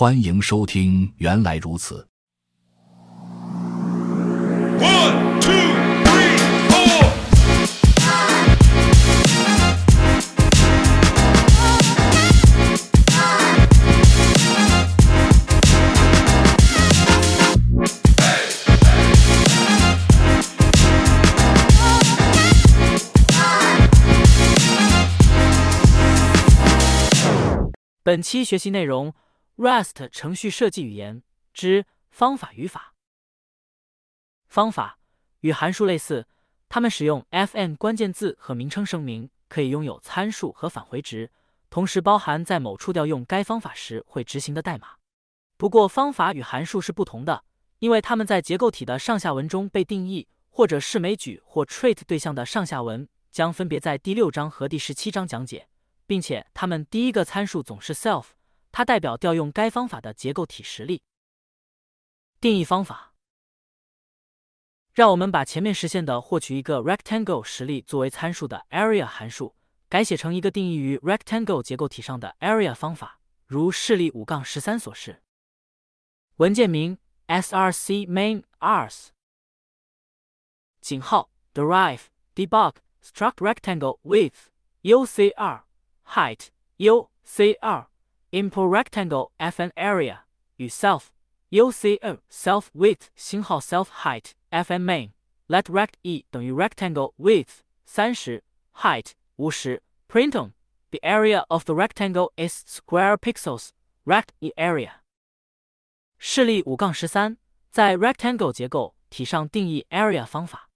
欢迎收听，原来如此。本期学习内容。：Rust 程序设计语言之方法语法。方法与函数类似，它们使用 fn 关键字和名称声明，可以拥有参数和返回值，同时包含在某处调用该方法时会执行的代码。不过，方法与函数是不同的，因为它们在结构体的上下文中被定义，或者是枚举或 trait 对象的上下文将分别在第六章和第十七章讲解。并且它们第一个参数总是 self，它代表调用该方法的结构体实例。定义方法，让我们把前面实现的获取一个 rectangle 实例作为参数的 area 函数，改写成一个定义于 rectangle 结构体上的 area 方法，如示例五杠十三所示。文件名 src/main.rs 井号 derive debug struct rectangle with ucr。height UCR import rectangle fn area 与 self u c 二 self width 星号 self height fn main let rect e 等于 rectangle width 三十 height 五十 print on the area of the rectangle is square pixels rect e area 示例五杠十三在 rectangle 结构体上定义 area 方法。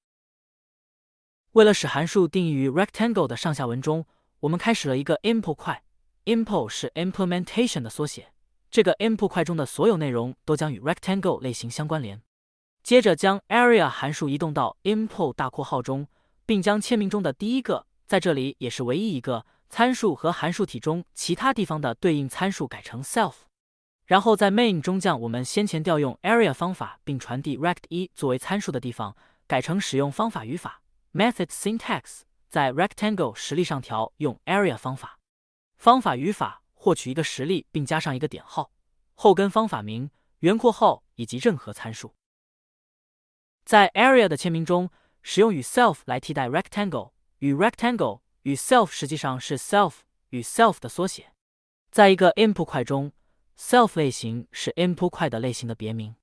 为了使函数定义于 rectangle 的上下文中。我们开始了一个 import 块 ，import 是 implementation 的缩写。这个 import 块中的所有内容都将与 rectangle 类型相关联。接着将 area 函数移动到 import 大括号中，并将签名中的第一个，在这里也是唯一一个参数和函数体中其他地方的对应参数改成 self。然后在 main 中将我们先前调用 area 方法并传递 rect 一作为参数的地方改成使用方法语法 method syntax。在 rectangle 实例上调用 area 方法，方法语法获取一个实例，并加上一个点号，后跟方法名、圆括号以及任何参数。在 area 的签名中，使用与 self 来替代 rectangle，与 rectangle 与 self 实际上是 self 与 self 的缩写。在一个 input 块中，self 类型是 input 块的类型的别名。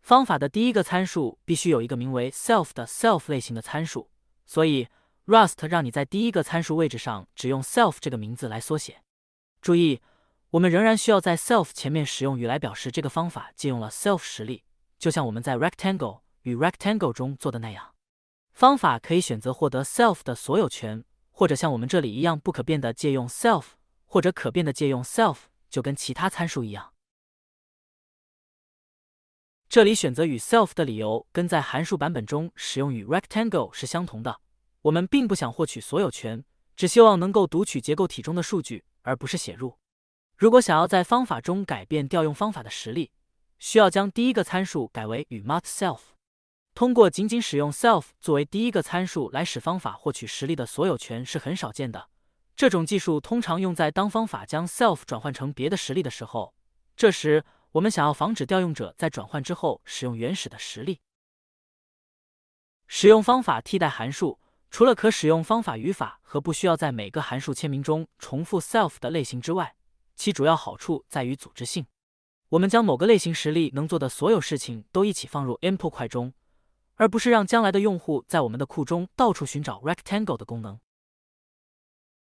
方法的第一个参数必须有一个名为 self 的 self 类型的参数，所以。Rust 让你在第一个参数位置上只用 self 这个名字来缩写。注意，我们仍然需要在 self 前面使用语来表示这个方法借用了 self 实例，就像我们在 rectangle 与 rectangle 中做的那样。方法可以选择获得 self 的所有权，或者像我们这里一样不可变的借用 self，或者可变的借用 self，就跟其他参数一样。这里选择与 self 的理由跟在函数版本中使用与 rectangle 是相同的。我们并不想获取所有权，只希望能够读取结构体中的数据，而不是写入。如果想要在方法中改变调用方法的实例，需要将第一个参数改为与 mut self。通过仅仅使用 self 作为第一个参数来使方法获取实例的所有权是很少见的。这种技术通常用在当方法将 self 转换成别的实例的时候。这时，我们想要防止调用者在转换之后使用原始的实例。使用方法替代函数。除了可使用方法语法和不需要在每个函数签名中重复 self 的类型之外，其主要好处在于组织性。我们将某个类型实例能做的所有事情都一起放入 import 块中，而不是让将来的用户在我们的库中到处寻找 rectangle 的功能。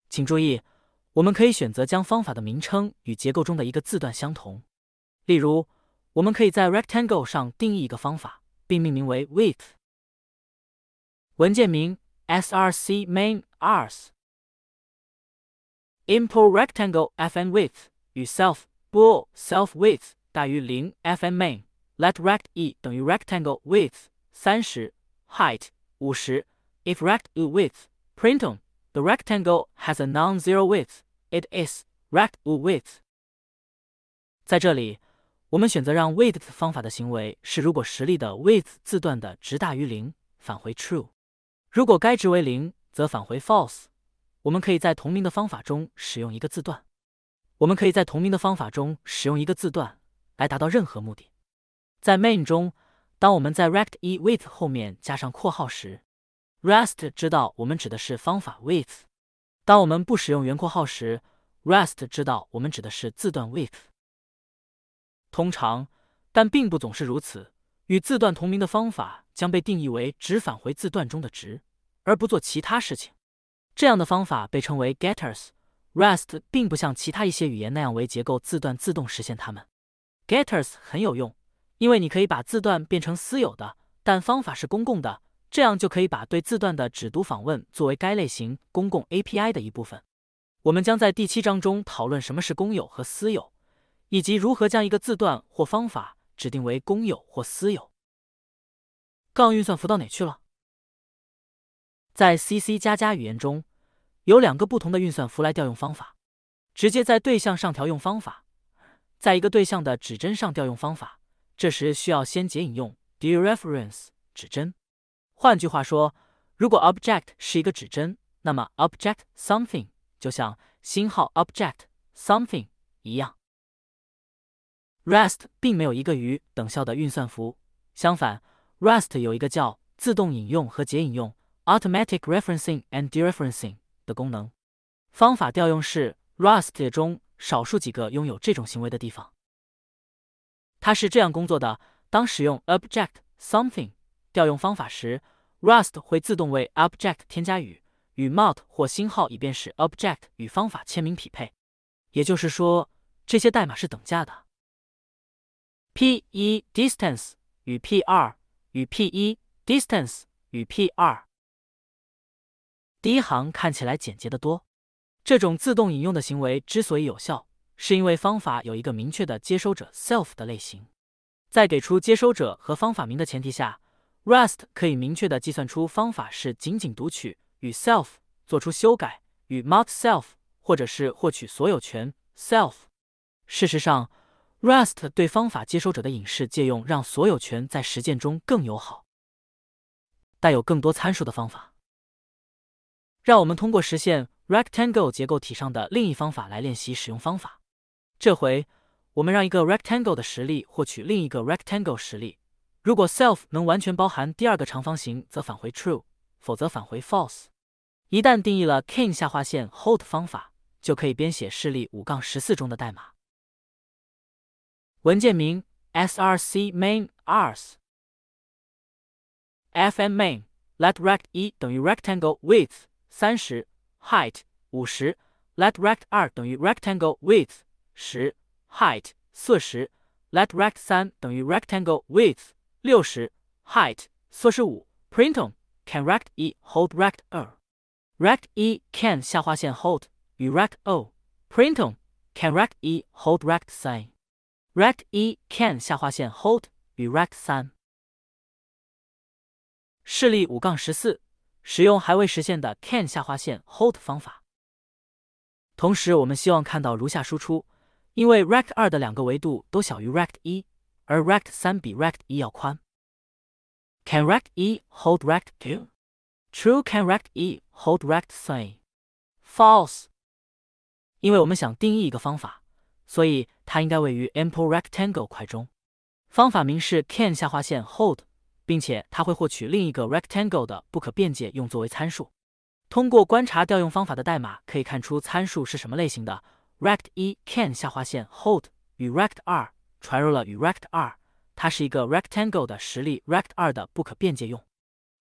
请注意，我们可以选择将方法的名称与结构中的一个字段相同。例如，我们可以在 rectangle 上定义一个方法，并命名为 width。文件名。src main ars import rectangle fn width 与 self bool self width 大于零 fn main let rect e 等于 rectangle width 三十 height 五十 if rect e width print on the rectangle has a non-zero width it is rect e width 在这里，我们选择让 width 方法的行为是如果实例的 width 字段的值大于零，返回 true。 如果该值为零，则返回 false。我们可以在同名的方法中使用一个字段。我们可以在同名的方法中使用一个字段来达到任何目的。在 main 中，当我们在 rect e with 后面加上括号时，rest 知道我们指的是方法 with；当我们不使用圆括号时，rest 知道我们指的是字段 with。通常，但并不总是如此，与字段同名的方法将被定义为只返回字段中的值，而不做其他事情。这样的方法被称为 getters。rest 并不像其他一些语言那样为结构字段自动实现它们。getters 很有用，因为你可以把字段变成私有的，但方法是公共的，这样就可以把对字段的只读访问作为该类型公共 API 的一部分。我们将在第七章中讨论什么是公有和私有，以及如何将一个字段或方法指定为公有或私有。杠运算符到哪去了？在 C、C 加加语言中。有两个不同的运算符来调用方法：直接在对象上调用方法，在一个对象的指针上调用方法。这时需要先解引用 dereference 指针。换句话说，如果 object 是一个指针，那么 object something 就像星号 object something 一样。Rest 并没有一个与等效的运算符，相反，Rest 有一个叫自动引用和解引用 automatic referencing and dereferencing。的功能，方法调用是 Rust 中少数几个拥有这种行为的地方。它是这样工作的：当使用 object something 调用方法时，Rust 会自动为 object 添加语与 mount 或星号，以便使 object 与方法签名匹配。也就是说，这些代码是等价的。P 一 distance 与 p 二与 p 一 distance 与 p 二。第一行看起来简洁得多。这种自动引用的行为之所以有效，是因为方法有一个明确的接收者 self 的类型。在给出接收者和方法名的前提下，Rust 可以明确的计算出方法是仅仅读取与 self 做出修改与 mount self，或者是获取所有权 self。事实上，Rust 对方法接收者的隐式借用让所有权在实践中更友好。带有更多参数的方法。让我们通过实现 rectangle 结构体上的另一方法来练习使用方法。这回，我们让一个 rectangle 的实例获取另一个 rectangle 实例。如果 self 能完全包含第二个长方形，则返回 true，否则返回 false。一旦定义了 can 下划线 hold 方法，就可以编写示例五杠十四中的代码。文件名 src main ars fn main let rect 一等于 rectangle width。三十 height 五十 let rect 二等于 rectangle width 十 height 四十 let rect 三等于 rectangle width 六十 height 四十五 printon can rect 一 hold rect 二 rect 一 can 下划线 hold 与 rect 二 printon can rect 一 hold rect 三 rect 一 can 下划线 hold 与 rect 三示例五杠十四。使用还未实现的 can 下划线 hold 方法。同时，我们希望看到如下输出：因为 rect 二的两个维度都小于 rect 一，而 rect 三比 rect 一要宽。Can rect 一 hold rect two？True can rect 一 hold rect three？False。因为我们想定义一个方法，所以它应该位于 ample rectangle 块中。方法名是 can 下划线 hold。并且它会获取另一个 rectangle 的不可变界用作为参数。通过观察调用方法的代码，可以看出参数是什么类型的。rect 一 can 下划线 hold 与 rect 二传入了与 rect 二，它是一个 rectangle 的实例 rect 二的不可变界用。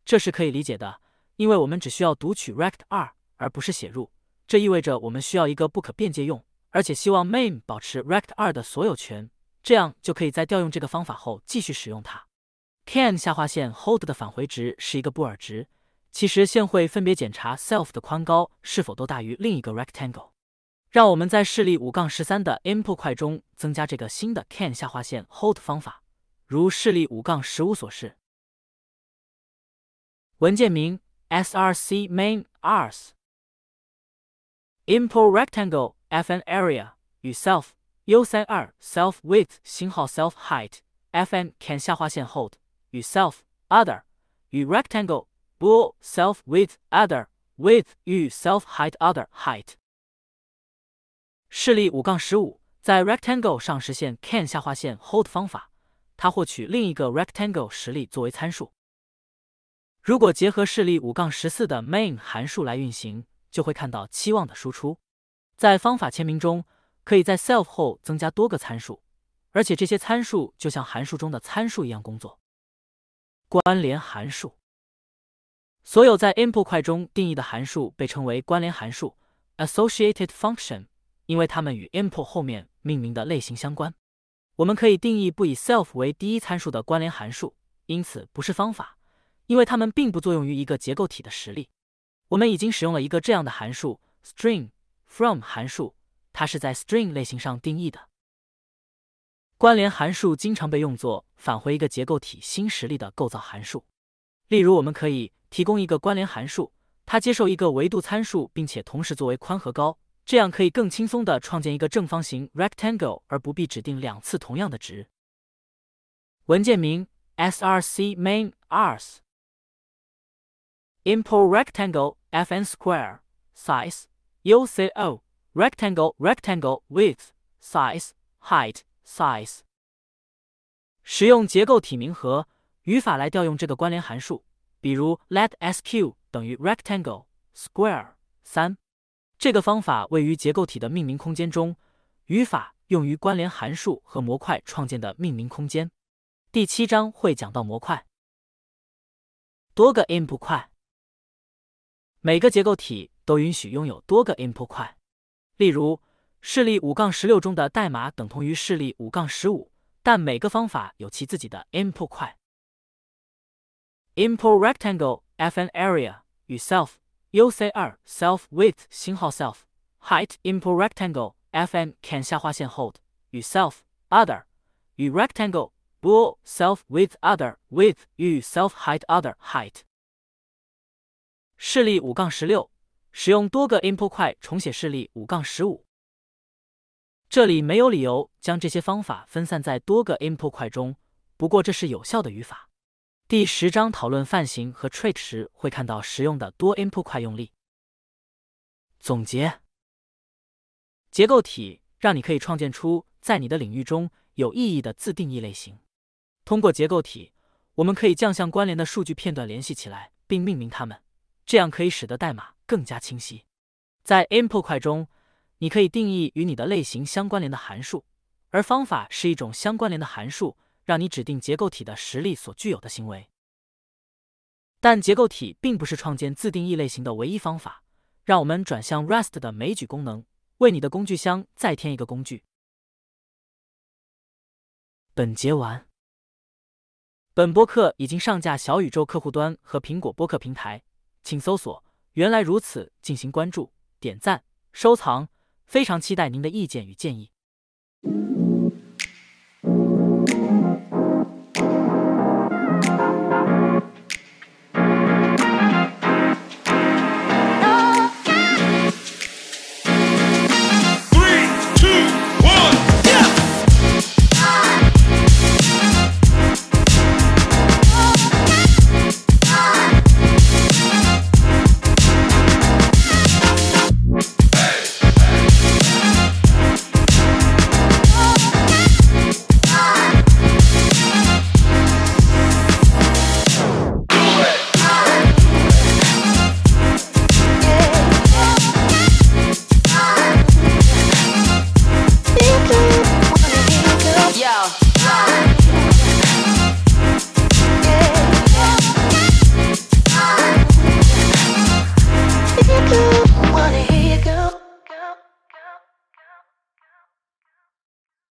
这是可以理解的，因为我们只需要读取 rect 二，而不是写入。这意味着我们需要一个不可变界用，而且希望 main 保持 rect 二的所有权，这样就可以在调用这个方法后继续使用它。can 下划线 hold 的返回值是一个布尔值，其实现会分别检查 self 的宽高是否都大于另一个 rectangle。让我们在示例五杠十三的 input 块中增加这个新的 can 下划线 hold 方法，如示例五杠十五所示。文件名 src main ars import rectangle fn area 与 self u 三二 self width 星号 self height fn can 下划线 hold。与 self other 与 rectangle bool self with other with 与 self height other height 示例五杠十五，在 rectangle 上实现 can 下划线 hold 方法，它获取另一个 rectangle 实例作为参数。如果结合示例五杠十四的 main 函数来运行，就会看到期望的输出。 在方法签名中，可以在 self 后增加多个参数，而且这些参数就像函数中的参数一样工作。关联函数，所有在 input 块中定义的函数被称为关联函数 （associated function），因为它们与 input 后面命名的类型相关。我们可以定义不以 self 为第一参数的关联函数，因此不是方法，因为它们并不作用于一个结构体的实例。我们已经使用了一个这样的函数 string from 函数，它是在 string 类型上定义的。关联函数经常被用作返回一个结构体新实例的构造函数。例如，我们可以提供一个关联函数，它接受一个维度参数，并且同时作为宽和高，这样可以更轻松地创建一个正方形 rectangle，而不必指定两次同样的值。文件名 src/main.rs，import rectangle fn square size uco rectangle rectangle width size height size 使用结构体名和语法来调用这个关联函数，比如 let sq 等于 rectangle square 三。这个方法位于结构体的命名空间中，语法用于关联函数和模块创建的命名空间。第七章会讲到模块。多个 input 块，每个结构体都允许拥有多个 input 块，例如。示例五杠十六中的代码等同于示例五杠十五，但每个方法有其自己的 input 块。import rectangle fn area 与 self uc 二 self width 星号 self height import rectangle fn can 下划线 hold 与 self other 与 rectangle bool self width other width 与 self height other height。示例五杠十六， 使用多个 input 块重写示例五杠十五。这里没有理由将这些方法分散在多个 input 块中，不过这是有效的语法。第十章讨论泛型和 trait 时会看到实用的多 input 块用例。总结：结构体让你可以创建出在你的领域中有意义的自定义类型。通过结构体，我们可以将相关联的数据片段联系起来并命名它们，这样可以使得代码更加清晰。在 input 块中。你可以定义与你的类型相关联的函数，而方法是一种相关联的函数，让你指定结构体的实例所具有的行为。但结构体并不是创建自定义类型的唯一方法。让我们转向 Rust 的枚举功能，为你的工具箱再添一个工具。本节完。本播客已经上架小宇宙客户端和苹果播客平台，请搜索原来如此进行关注点赞收藏非常期待您的意见与建议。